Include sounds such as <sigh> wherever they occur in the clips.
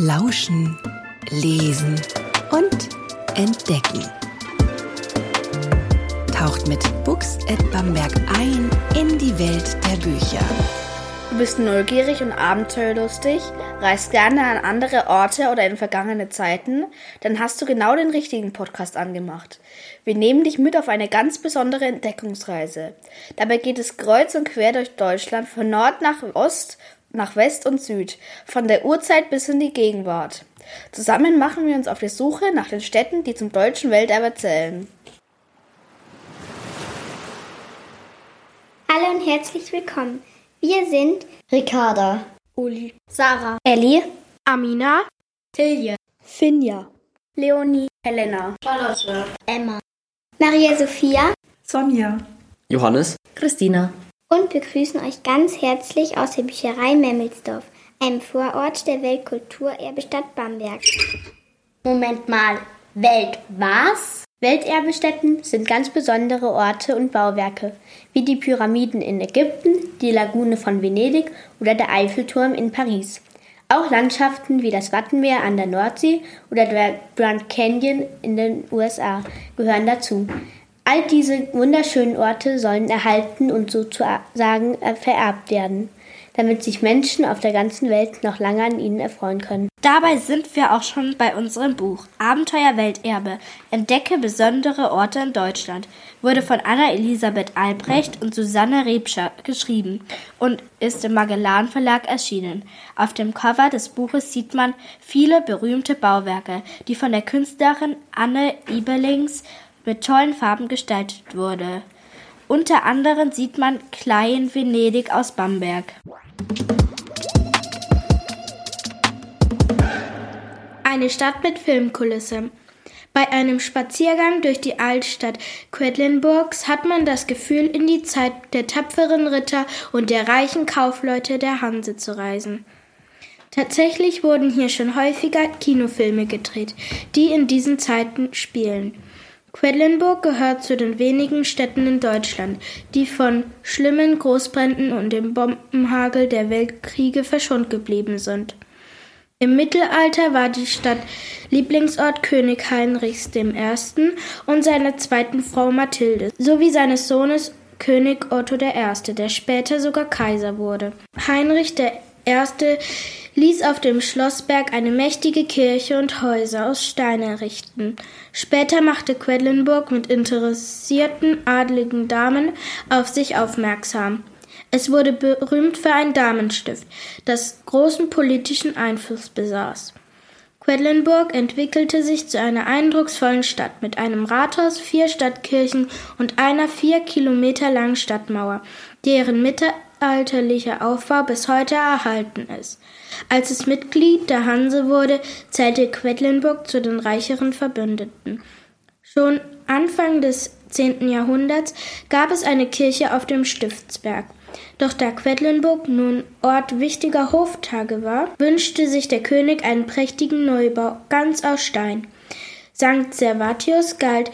Lauschen, Lesen und Entdecken. Taucht mit Books at Bamberg ein in die Welt der Bücher. Du bist neugierig und abenteuerlustig, reist gerne an andere Orte oder in vergangene Zeiten, dann hast du genau den richtigen Podcast angemacht. Wir nehmen dich mit auf eine ganz besondere Entdeckungsreise. Dabei geht es kreuz und quer durch Deutschland von Nord nach Ost, nach West und Süd, von der Urzeit bis in die Gegenwart. Zusammen machen wir uns auf die Suche nach den Städten, die zum deutschen Welterbe zählen. Hallo und herzlich willkommen. Wir sind Ricarda, Uli, Sarah, Ellie, Amina, Tilje, Finja, Leonie, Helena, Charlotte, Emma, Maria Sophia, Sonja, Johannes, Christina und wir grüßen euch ganz herzlich aus der Bücherei Memmelsdorf, einem Vorort der Weltkulturerbestadt Bamberg. Moment mal, Welt was? Welterbestätten sind ganz besondere Orte und Bauwerke, wie die Pyramiden in Ägypten, die Lagune von Venedig oder der Eiffelturm in Paris. Auch Landschaften wie das Wattenmeer an der Nordsee oder der Grand Canyon in den USA gehören dazu. All diese wunderschönen Orte sollen erhalten und sozusagen vererbt werden damit sich Menschen auf der ganzen Welt noch lange an ihnen erfreuen können. Dabei sind wir auch schon bei unserem Buch Abenteuer Welterbe. Entdecke besondere Orte in Deutschland. Wurde von Anna Elisabeth Albrecht und Susanne Rebscher geschrieben und ist im Magellan Verlag erschienen. Auf dem Cover des Buches sieht man viele berühmte Bauwerke, die von der Künstlerin Anne Ibelings mit tollen Farben gestaltet wurde. Unter anderem sieht man Klein Venedig aus Bamberg. Eine Stadt mit Filmkulisse. Bei einem Spaziergang durch die Altstadt Quedlinburgs hat man das Gefühl, in die Zeit der tapferen Ritter und der reichen Kaufleute der Hanse zu reisen. Tatsächlich wurden hier schon häufiger Kinofilme gedreht, die in diesen Zeiten spielen. Quedlinburg gehört zu den wenigen Städten in Deutschland, die von schlimmen Großbränden und dem Bombenhagel der Weltkriege verschont geblieben sind. Im Mittelalter war die Stadt Lieblingsort König Heinrichs I. und seiner zweiten Frau Mathilde sowie seines Sohnes König Otto I., der später sogar Kaiser wurde. Heinrich I. ließ auf dem Schlossberg eine mächtige Kirche und Häuser aus Stein errichten. Später machte Quedlinburg mit interessierten adligen Damen auf sich aufmerksam. Es wurde berühmt für ein Damenstift, das großen politischen Einfluss besaß. Quedlinburg entwickelte sich zu einer eindrucksvollen Stadt mit einem Rathaus, vier Stadtkirchen und einer vier Kilometer langen Stadtmauer, deren mittelalterlicher Aufbau bis heute erhalten ist. Als es Mitglied der Hanse wurde, zählte Quedlinburg zu den reicheren Verbündeten. Schon Anfang des 10. Jahrhunderts gab es eine Kirche auf dem Stiftsberg. Doch da Quedlinburg nun Ort wichtiger Hoftage war, wünschte sich der König einen prächtigen Neubau, ganz aus Stein. St. Servatius galt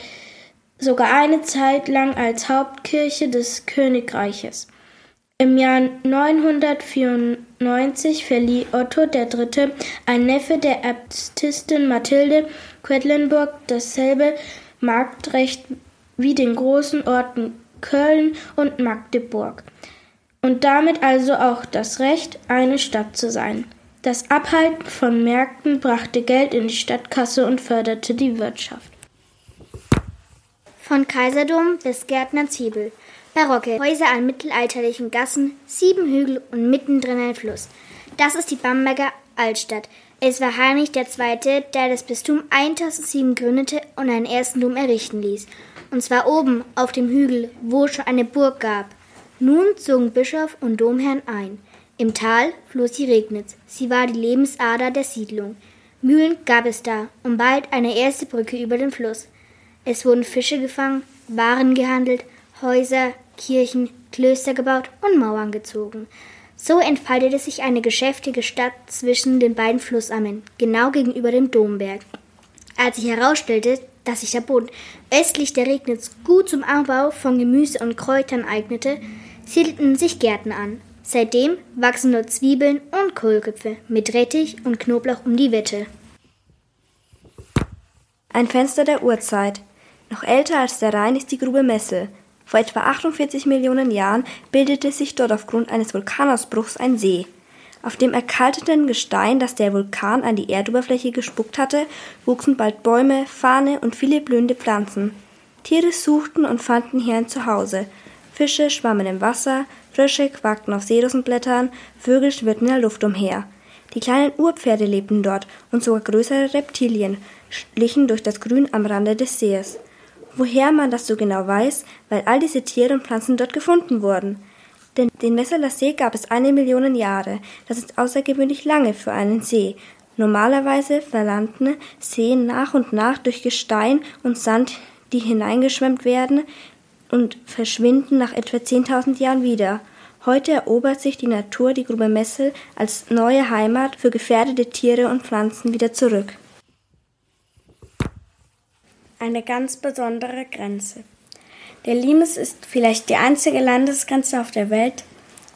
sogar eine Zeit lang als Hauptkirche des Königreiches. Im Jahr 994 verlieh Otto III., ein Neffe der Äbtissin Mathilde Quedlinburg, dasselbe Marktrecht wie den großen Orten Köln und Magdeburg und damit also auch das Recht, eine Stadt zu sein. Das Abhalten von Märkten brachte Geld in die Stadtkasse und förderte die Wirtschaft. Von Kaiserdom bis Gärtner Zwiebel. Barocke Häuser an mittelalterlichen Gassen, sieben Hügel und mittendrin ein Fluss. Das ist die Bamberger Altstadt. Es war Heinrich II., der das Bistum 1007 gründete und einen ersten Dom errichten ließ. Und zwar oben auf dem Hügel, wo es schon eine Burg gab. Nun zogen Bischof und Domherrn ein. Im Tal floss die Regnitz. Sie war die Lebensader der Siedlung. Mühlen gab es da und bald eine erste Brücke über den Fluss. Es wurden Fische gefangen, Waren gehandelt, Häuser, Kirchen, Klöster gebaut und Mauern gezogen. So entfaltete sich eine geschäftige Stadt zwischen den beiden Flussammen, genau gegenüber dem Domberg. Als sich herausstellte, dass sich der Boden östlich der Regnitz gut zum Anbau von Gemüse und Kräutern eignete, siedelten sich Gärten an. Seitdem wachsen nur Zwiebeln und Kohlköpfe mit Rettich und Knoblauch um die Wette. Ein Fenster der Urzeit. Noch älter als der Rhein ist die Grube Messel. Vor etwa 48 Millionen Jahren bildete sich dort aufgrund eines Vulkanausbruchs ein See. Auf dem erkalteten Gestein, das der Vulkan an die Erdoberfläche gespuckt hatte, wuchsen bald Bäume, Fahne und viele blühende Pflanzen. Tiere suchten und fanden hier ein Zuhause. Fische schwammen im Wasser, Frösche quakten auf Seerosenblättern, Vögel schwirrten in der Luft umher. Die kleinen Urpferde lebten dort und sogar größere Reptilien schlichen durch das Grün am Rande des Sees. Woher man das so genau weiß, weil all diese Tiere und Pflanzen dort gefunden wurden. Denn den Messeler See gab es eine Million Jahre. Das ist außergewöhnlich lange für einen See. Normalerweise verlanden Seen nach und nach durch Gestein und Sand, die hineingeschwemmt werden und verschwinden nach etwa 10.000 Jahren wieder. Heute erobert sich die Natur die Grube Messel als neue Heimat für gefährdete Tiere und Pflanzen wieder zurück. Eine ganz besondere Grenze. Der Limes ist vielleicht die einzige Landesgrenze auf der Welt,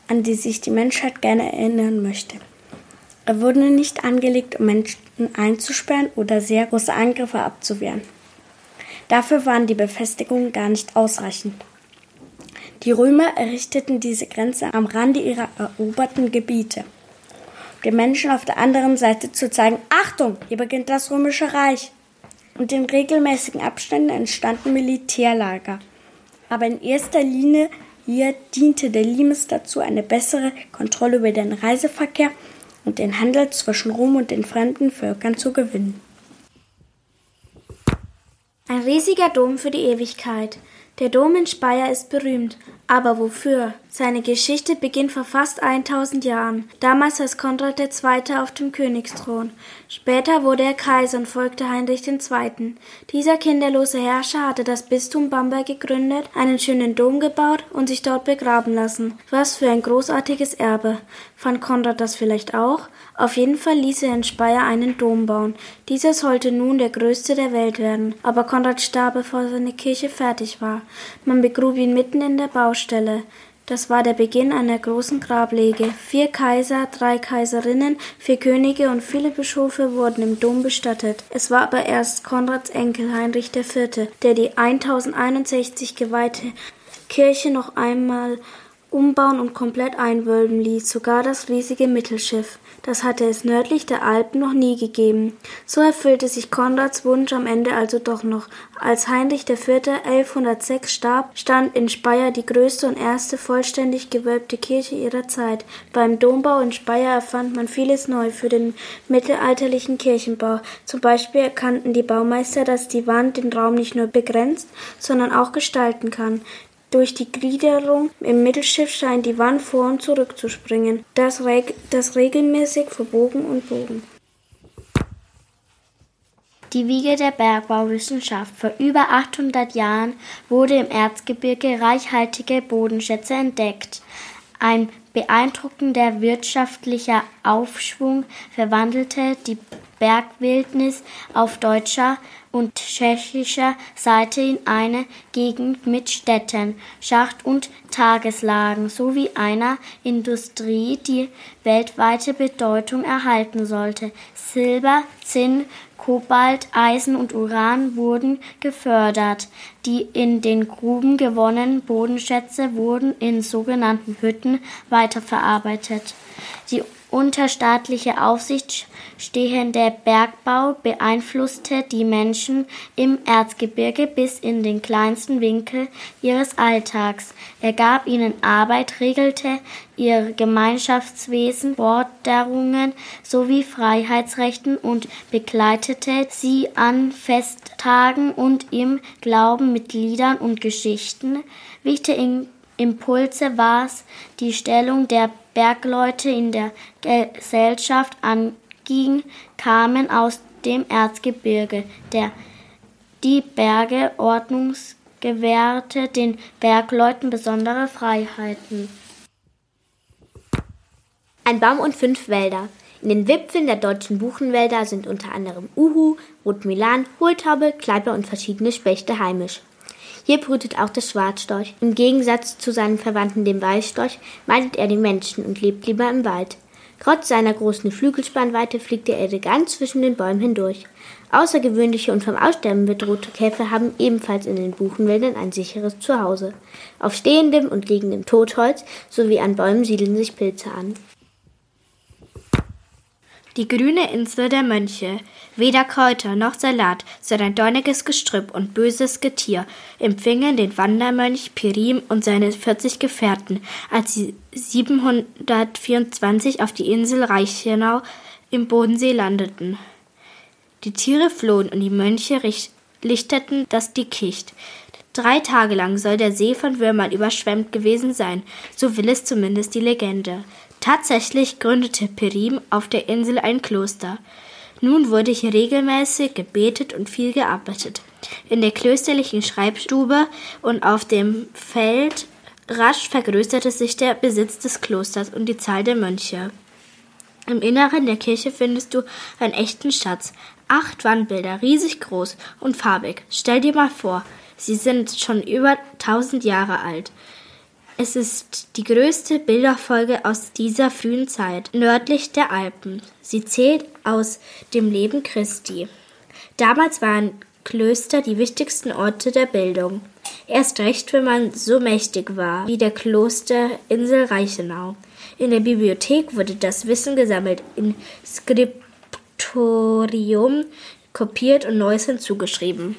an die sich die Menschheit gerne erinnern möchte. Er wurde nicht angelegt, um Menschen einzusperren oder sehr große Angriffe abzuwehren. Dafür waren die Befestigungen gar nicht ausreichend. Die Römer errichteten diese Grenze am Rande ihrer eroberten Gebiete, um den Menschen auf der anderen Seite zu zeigen, Achtung, hier beginnt das römische Reich. Und in regelmäßigen Abständen entstanden Militärlager, aber in erster Linie hier diente der Limes dazu, eine bessere Kontrolle über den Reiseverkehr und den Handel zwischen Rom und den fremden Völkern zu gewinnen. Ein riesiger Dom für die Ewigkeit. Der Dom in Speyer ist berühmt, aber wofür? Seine Geschichte beginnt vor fast 1000 Jahren. Damals saß Konrad II. auf dem Königsthron. Später wurde er Kaiser und folgte Heinrich II. Dieser kinderlose Herrscher hatte das Bistum Bamberg gegründet, einen schönen Dom gebaut und sich dort begraben lassen. Was für ein großartiges Erbe. Fand Konrad das vielleicht auch? Auf jeden Fall ließ er in Speyer einen Dom bauen. Dieser sollte nun der größte der Welt werden. Aber Konrad starb, bevor seine Kirche fertig war. Man begrub ihn mitten in der Baustelle. Das war der Beginn einer großen Grablege. Vier Kaiser, drei Kaiserinnen, vier Könige und viele Bischofe wurden im Dom bestattet. Es war aber erst Konrads Enkel Heinrich IV., der die 1061 geweihte Kirche noch einmal umbauen und komplett einwölben ließ, sogar das riesige Mittelschiff. Das hatte es nördlich der Alpen noch nie gegeben. So erfüllte sich Konrads Wunsch am Ende also doch noch. Als Heinrich IV. 1106 starb, stand in Speyer die größte und erste vollständig gewölbte Kirche ihrer Zeit. Beim Dombau in Speyer erfand man vieles neu für den mittelalterlichen Kirchenbau. Zum Beispiel erkannten die Baumeister, dass die Wand den Raum nicht nur begrenzt, sondern auch gestalten kann. Durch die Gliederung im Mittelschiff scheint die Wand vor und zurück zu springen, das, reg das regelmäßig verbogen und bogen. Die Wiege der Bergbauwissenschaft. Vor über 800 Jahren wurde im Erzgebirge reichhaltige Bodenschätze entdeckt. Ein beeindruckender wirtschaftlicher Aufschwung verwandelte die Bergwildnis auf deutscher und tschechischer Seite in eine Gegend mit Städten, Schacht- und Tageslagen sowie einer Industrie, die weltweite Bedeutung erhalten sollte. Silber, Zinn, Kobalt, Eisen und Uran wurden gefördert. Die in den Gruben gewonnenen Bodenschätze wurden in sogenannten Hütten weiterverarbeitet. Die unter staatlicher Aufsicht stehende Bergbau beeinflusste die Menschen im Erzgebirge bis in den kleinsten Winkel ihres Alltags. Er gab ihnen Arbeit, regelte ihr Gemeinschaftswesen, Forderungen sowie Freiheitsrechten und begleitete sie an Festtagen und im Glauben mit Liedern und Geschichten. Wichtige Impulse war die Stellung der Bergleute in der Gesellschaft anging, kamen aus dem Erzgebirge. Der, die Berge Ordnungs gewährte den Bergleuten besondere Freiheiten. Ein Baum und fünf Wälder. In den Wipfeln der deutschen Buchenwälder sind unter anderem Uhu, Rotmilan, Hohltaube, Kleiper und verschiedene Spechte heimisch. Hier brütet auch der Schwarzstorch. Im Gegensatz zu seinen Verwandten dem Weißstorch meidet er die Menschen und lebt lieber im Wald. Trotz seiner großen Flügelspannweite fliegt er elegant zwischen den Bäumen hindurch. Außergewöhnliche und vom Aussterben bedrohte Käfer haben ebenfalls in den Buchenwäldern ein sicheres Zuhause. Auf stehendem und liegendem Totholz sowie an Bäumen siedeln sich Pilze an. Die grüne Insel der Mönche. Weder Kräuter noch Salat, sondern dorniges Gestrüpp und böses Getier empfingen den Wandermönch Pirim und seine 40 Gefährten, als sie 724 auf die Insel Reichenau im Bodensee landeten. Die Tiere flohen und die Mönche lichteten das Dickicht. Drei Tage lang soll der See von Würmern überschwemmt gewesen sein, so will es zumindest die Legende. Tatsächlich gründete Perim auf der Insel ein Kloster. Nun wurde hier regelmäßig gebetet und viel gearbeitet. In der klösterlichen Schreibstube und auf dem Feld rasch vergrößerte sich der Besitz des Klosters und die Zahl der Mönche. Im Inneren der Kirche findest du einen echten Schatz. Acht Wandbilder, riesig groß und farbig. Stell dir mal vor, sie sind schon über tausend Jahre alt. Es ist die größte Bilderfolge aus dieser frühen Zeit, nördlich der Alpen. Sie zählt aus dem Leben Christi. Damals waren Klöster die wichtigsten Orte der Bildung. Erst recht, wenn man so mächtig war wie der Klosterinsel Reichenau. In der Bibliothek wurde das Wissen gesammelt, in Skriptorium kopiert und Neues hinzugeschrieben.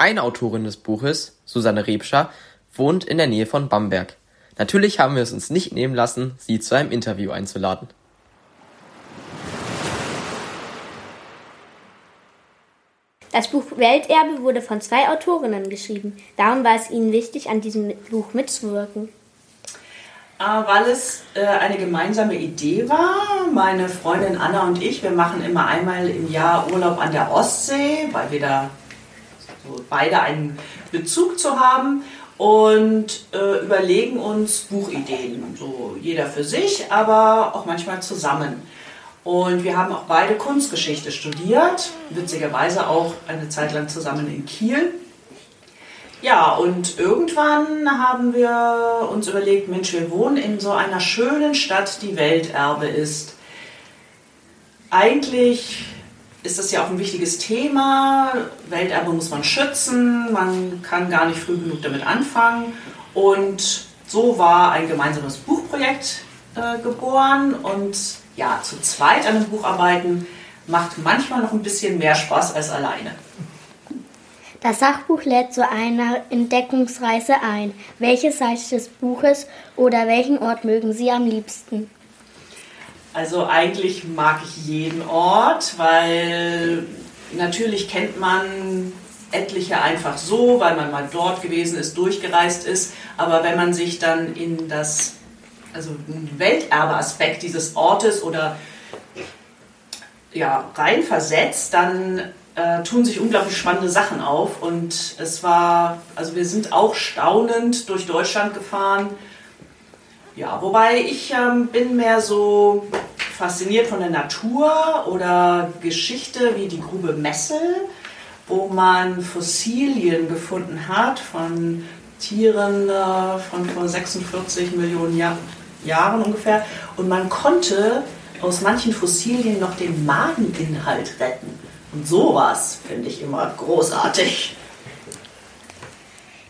Eine Autorin des Buches, Susanne Rebscher, wohnt in der Nähe von Bamberg. Natürlich haben wir es uns nicht nehmen lassen, sie zu einem Interview einzuladen. Das Buch Welterbe wurde von zwei Autorinnen geschrieben. Darum war es ihnen wichtig, an diesem Buch mitzuwirken. Äh, weil es äh, eine gemeinsame Idee war. Meine Freundin Anna und ich, wir machen immer einmal im Jahr Urlaub an der Ostsee, weil wir da beide einen Bezug zu haben und äh, überlegen uns Buchideen, so jeder für sich, aber auch manchmal zusammen. Und wir haben auch beide Kunstgeschichte studiert, witzigerweise auch eine Zeit lang zusammen in Kiel. Ja, und irgendwann haben wir uns überlegt, Mensch, wir wohnen in so einer schönen Stadt, die Welterbe ist. Eigentlich ist das ja auch ein wichtiges Thema. Welterbe muss man schützen, man kann gar nicht früh genug damit anfangen. Und so war ein gemeinsames Buchprojekt äh, geboren. Und ja, zu zweit an einem Buch arbeiten macht manchmal noch ein bisschen mehr Spaß als alleine. Das Sachbuch lädt zu einer Entdeckungsreise ein. Welche Seite des Buches oder welchen Ort mögen Sie am liebsten? Also eigentlich mag ich jeden Ort, weil natürlich kennt man etliche einfach so, weil man mal dort gewesen ist, durchgereist ist. Aber wenn man sich dann in das, also Welterbe-Aspekt dieses Ortes oder ja, reinversetzt, dann äh, tun sich unglaublich spannende Sachen auf. Und es war, also wir sind auch staunend durch Deutschland gefahren ja, wobei ich ähm, bin mehr so fasziniert von der Natur oder Geschichte wie die Grube Messel, wo man Fossilien gefunden hat von Tieren äh, von vor 46 Millionen Jahr Jahren ungefähr. Und man konnte aus manchen Fossilien noch den Mageninhalt retten. Und sowas finde ich immer großartig.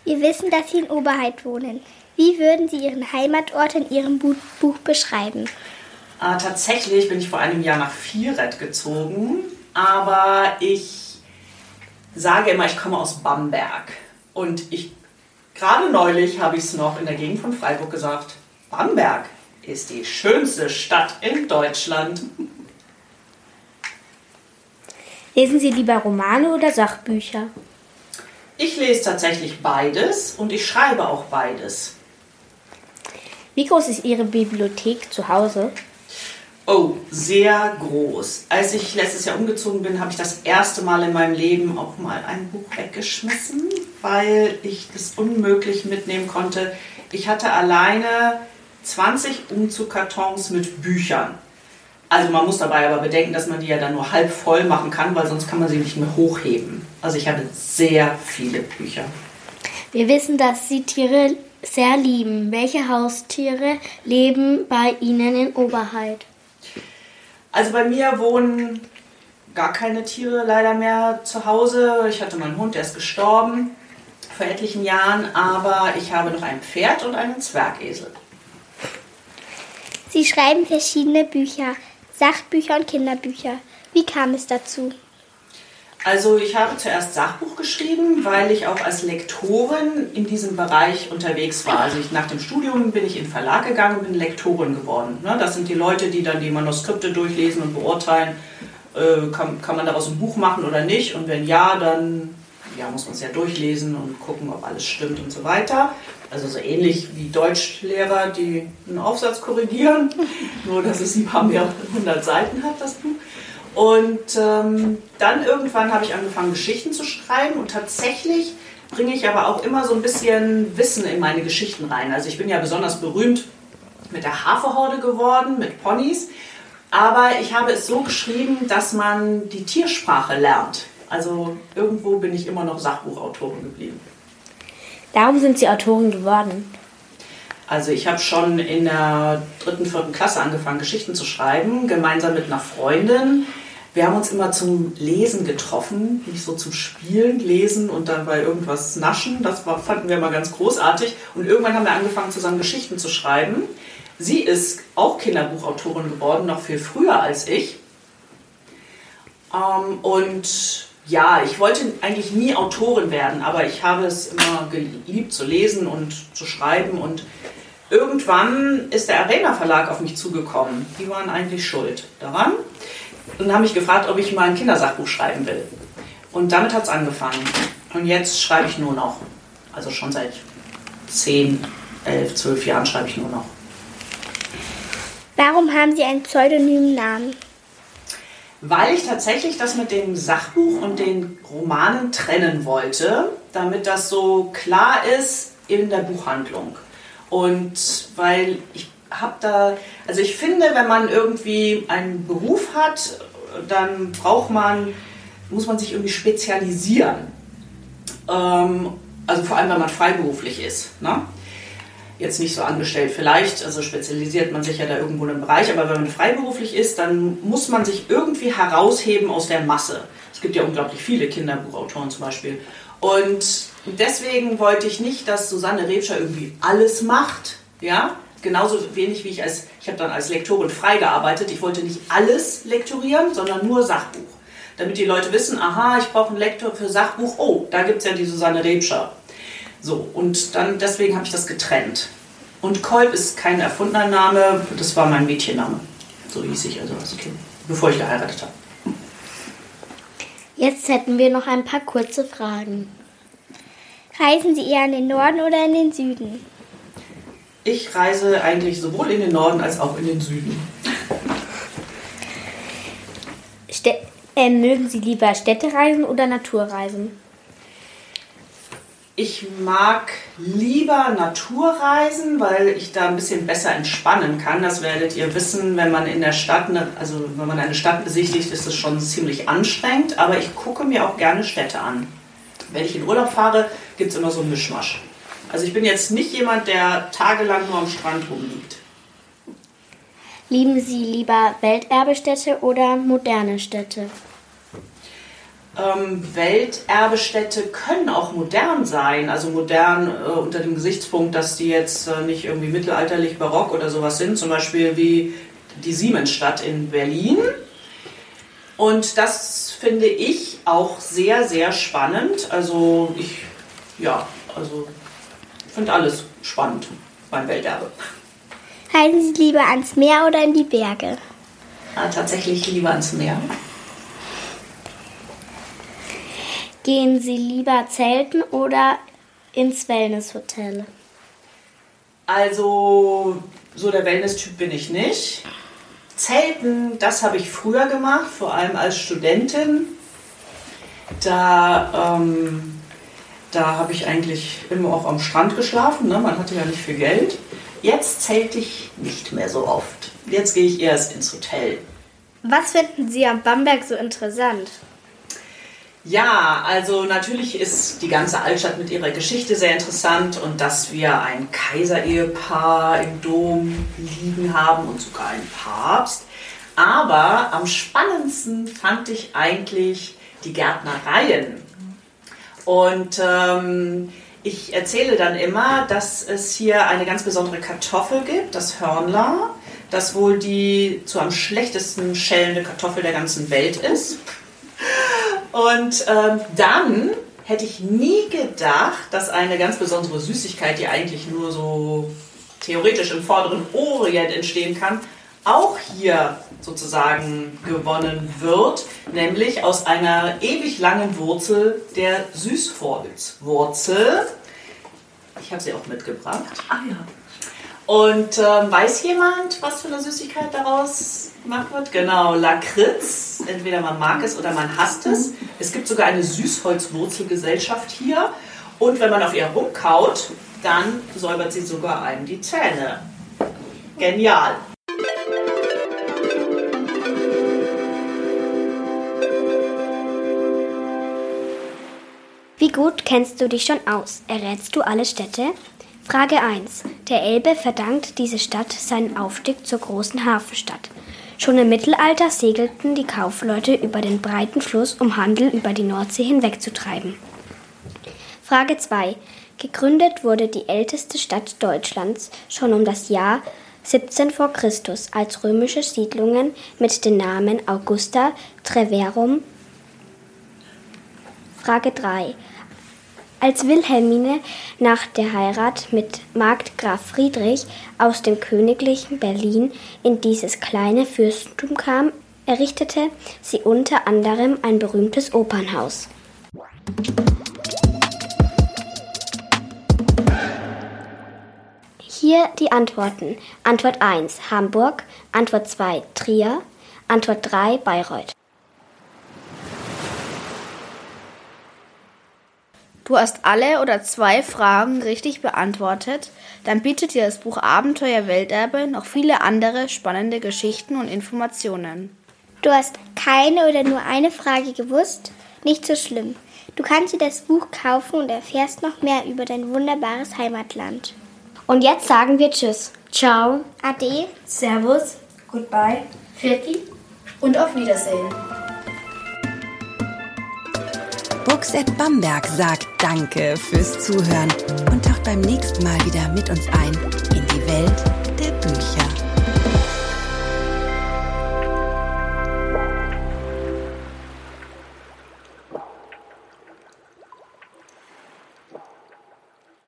Wir wissen, dass Sie in Oberheit wohnen. Wie würden Sie Ihren Heimatort in Ihrem Buch beschreiben? Äh, tatsächlich bin ich vor einem Jahr nach Vierret gezogen, aber ich sage immer, ich komme aus Bamberg. Und ich gerade neulich habe ich es noch in der Gegend von Freiburg gesagt, Bamberg ist die schönste Stadt in Deutschland. Lesen Sie lieber Romane oder Sachbücher? Ich lese tatsächlich beides und ich schreibe auch beides. Wie groß ist Ihre Bibliothek zu Hause? Oh, sehr groß. Als ich letztes Jahr umgezogen bin, habe ich das erste Mal in meinem Leben auch mal ein Buch weggeschmissen, weil ich das unmöglich mitnehmen konnte. Ich hatte alleine 20 Umzugkartons mit Büchern. Also man muss dabei aber bedenken, dass man die ja dann nur halb voll machen kann, weil sonst kann man sie nicht mehr hochheben. Also ich habe sehr viele Bücher. Wir wissen, dass Sie Tiere sehr lieben. Welche Haustiere leben bei Ihnen in Oberheit? Also bei mir wohnen gar keine Tiere leider mehr zu Hause. Ich hatte meinen Hund, der ist gestorben vor etlichen Jahren, aber ich habe noch ein Pferd und einen Zwergesel. Sie schreiben verschiedene Bücher, Sachbücher und Kinderbücher. Wie kam es dazu? Also ich habe zuerst Sachbuch geschrieben, weil ich auch als Lektorin in diesem Bereich unterwegs war. Also ich, nach dem Studium bin ich in den Verlag gegangen und bin Lektorin geworden. Ne? Das sind die Leute, die dann die Manuskripte durchlesen und beurteilen, äh, kann, kann man daraus ein Buch machen oder nicht. Und wenn ja, dann ja, muss man es ja durchlesen und gucken, ob alles stimmt und so weiter. Also so ähnlich wie Deutschlehrer, die einen Aufsatz korrigieren, <laughs> nur dass es ein paar mehr hundert Seiten hat, das Buch. Und ähm, dann irgendwann habe ich angefangen, Geschichten zu schreiben und tatsächlich bringe ich aber auch immer so ein bisschen Wissen in meine Geschichten rein. Also ich bin ja besonders berühmt mit der Haferhorde geworden, mit Ponys, aber ich habe es so geschrieben, dass man die Tiersprache lernt. Also irgendwo bin ich immer noch Sachbuchautorin geblieben. Darum sind Sie Autorin geworden. Also ich habe schon in der dritten, vierten Klasse angefangen, Geschichten zu schreiben, gemeinsam mit einer Freundin. Wir haben uns immer zum Lesen getroffen, nicht so zum Spielen, Lesen und dabei irgendwas naschen. Das war, fanden wir immer ganz großartig. Und irgendwann haben wir angefangen, zusammen Geschichten zu schreiben. Sie ist auch Kinderbuchautorin geworden, noch viel früher als ich. Ähm, und ja, ich wollte eigentlich nie Autorin werden, aber ich habe es immer geliebt zu lesen und zu schreiben und irgendwann ist der Arena Verlag auf mich zugekommen. Die waren eigentlich schuld daran und haben mich gefragt, ob ich mal ein Kindersachbuch schreiben will. Und damit hat es angefangen. Und jetzt schreibe ich nur noch. Also schon seit 10, 11, 12 Jahren schreibe ich nur noch. Warum haben Sie einen pseudonymen Namen? Weil ich tatsächlich das mit dem Sachbuch und den Romanen trennen wollte, damit das so klar ist in der Buchhandlung. Und weil ich habe da, also ich finde, wenn man irgendwie einen Beruf hat, dann braucht man, muss man sich irgendwie spezialisieren. Ähm, also vor allem, wenn man freiberuflich ist. Ne? Jetzt nicht so angestellt vielleicht, also spezialisiert man sich ja da irgendwo in einem Bereich, aber wenn man freiberuflich ist, dann muss man sich irgendwie herausheben aus der Masse. Es gibt ja unglaublich viele Kinderbuchautoren zum Beispiel. Und deswegen wollte ich nicht, dass Susanne Rebscher irgendwie alles macht, ja, genauso wenig wie ich als, ich habe dann als Lektorin freigearbeitet, ich wollte nicht alles lektorieren, sondern nur Sachbuch. Damit die Leute wissen, aha, ich brauche einen Lektor für Sachbuch, oh, da gibt es ja die Susanne Rebscher. So, und dann deswegen habe ich das getrennt. Und Kolb ist kein erfundener Name, das war mein Mädchenname. So hieß ich also als Kind, bevor ich geheiratet habe. Jetzt hätten wir noch ein paar kurze Fragen. Reisen Sie eher in den Norden oder in den Süden? Ich reise eigentlich sowohl in den Norden als auch in den Süden. Stä äh, mögen Sie lieber Städtereisen oder Naturreisen? Ich mag lieber Naturreisen, weil ich da ein bisschen besser entspannen kann. Das werdet ihr wissen, wenn man in der Stadt, ne, also wenn man eine Stadt besichtigt, ist es schon ziemlich anstrengend. Aber ich gucke mir auch gerne Städte an. Wenn ich in Urlaub fahre, gibt es immer so einen Mischmasch. Also ich bin jetzt nicht jemand, der tagelang nur am Strand rumliegt. Lieben Sie lieber Welterbestädte oder moderne Städte? Ähm, Welterbestädte können auch modern sein. Also modern äh, unter dem Gesichtspunkt, dass die jetzt äh, nicht irgendwie mittelalterlich, barock oder sowas sind. Zum Beispiel wie die Siemensstadt in Berlin. Und das finde ich auch sehr, sehr spannend. Also ich, ja, also finde alles spannend beim Welterbe. Reisen Sie lieber ans Meer oder in die Berge? Ja, tatsächlich lieber ans Meer. Gehen Sie lieber zelten oder ins Wellnesshotel? Also, so der Wellness-Typ bin ich nicht. Zelten, das habe ich früher gemacht, vor allem als Studentin. Da, ähm, da habe ich eigentlich immer auch am Strand geschlafen. Ne? Man hatte ja nicht viel Geld. Jetzt zelte ich nicht mehr so oft. Jetzt gehe ich erst ins Hotel. Was finden Sie am Bamberg so interessant? Ja, also natürlich ist die ganze Altstadt mit ihrer Geschichte sehr interessant und dass wir ein Kaiserehepaar im Dom liegen haben und sogar einen Papst. Aber am spannendsten fand ich eigentlich die Gärtnereien. Und ähm, ich erzähle dann immer, dass es hier eine ganz besondere Kartoffel gibt, das Hörnler, das wohl die zu am schlechtesten schellende Kartoffel der ganzen Welt ist. Und ähm, dann hätte ich nie gedacht, dass eine ganz besondere Süßigkeit, die eigentlich nur so theoretisch im vorderen Orient entstehen kann, auch hier sozusagen gewonnen wird, nämlich aus einer ewig langen Wurzel der Süßholzwurzel. Ich habe sie auch mitgebracht. Ah ja. Und ähm, weiß jemand, was für eine Süßigkeit daraus gemacht wird? Genau, Lakritz. Entweder man mag es oder man hasst es. Es gibt sogar eine Süßholzwurzelgesellschaft hier. Und wenn man auf ihr rumkaut, dann säubert sie sogar einem die Zähne. Genial. Wie gut kennst du dich schon aus? Errätst du alle Städte? Frage 1. Der Elbe verdankt diese Stadt seinen Aufstieg zur großen Hafenstadt. Schon im Mittelalter segelten die Kaufleute über den breiten Fluss, um Handel über die Nordsee hinwegzutreiben. Frage 2. Gegründet wurde die älteste Stadt Deutschlands schon um das Jahr 17 vor Christus als römische Siedlungen mit den Namen Augusta Treverum. Frage 3. Als Wilhelmine nach der Heirat mit Markgraf Friedrich aus dem königlichen Berlin in dieses kleine Fürstentum kam, errichtete sie unter anderem ein berühmtes Opernhaus. Hier die Antworten. Antwort 1 Hamburg, Antwort 2 Trier, Antwort 3 Bayreuth. Du hast alle oder zwei Fragen richtig beantwortet, dann bietet dir das Buch Abenteuer Welterbe noch viele andere spannende Geschichten und Informationen. Du hast keine oder nur eine Frage gewusst? Nicht so schlimm. Du kannst dir das Buch kaufen und erfährst noch mehr über dein wunderbares Heimatland. Und jetzt sagen wir Tschüss. Ciao. Ade. Servus. Goodbye. Fertig. Und auf Wiedersehen. At Bamberg sagt Danke fürs Zuhören und taucht beim nächsten Mal wieder mit uns ein in die Welt der Bücher.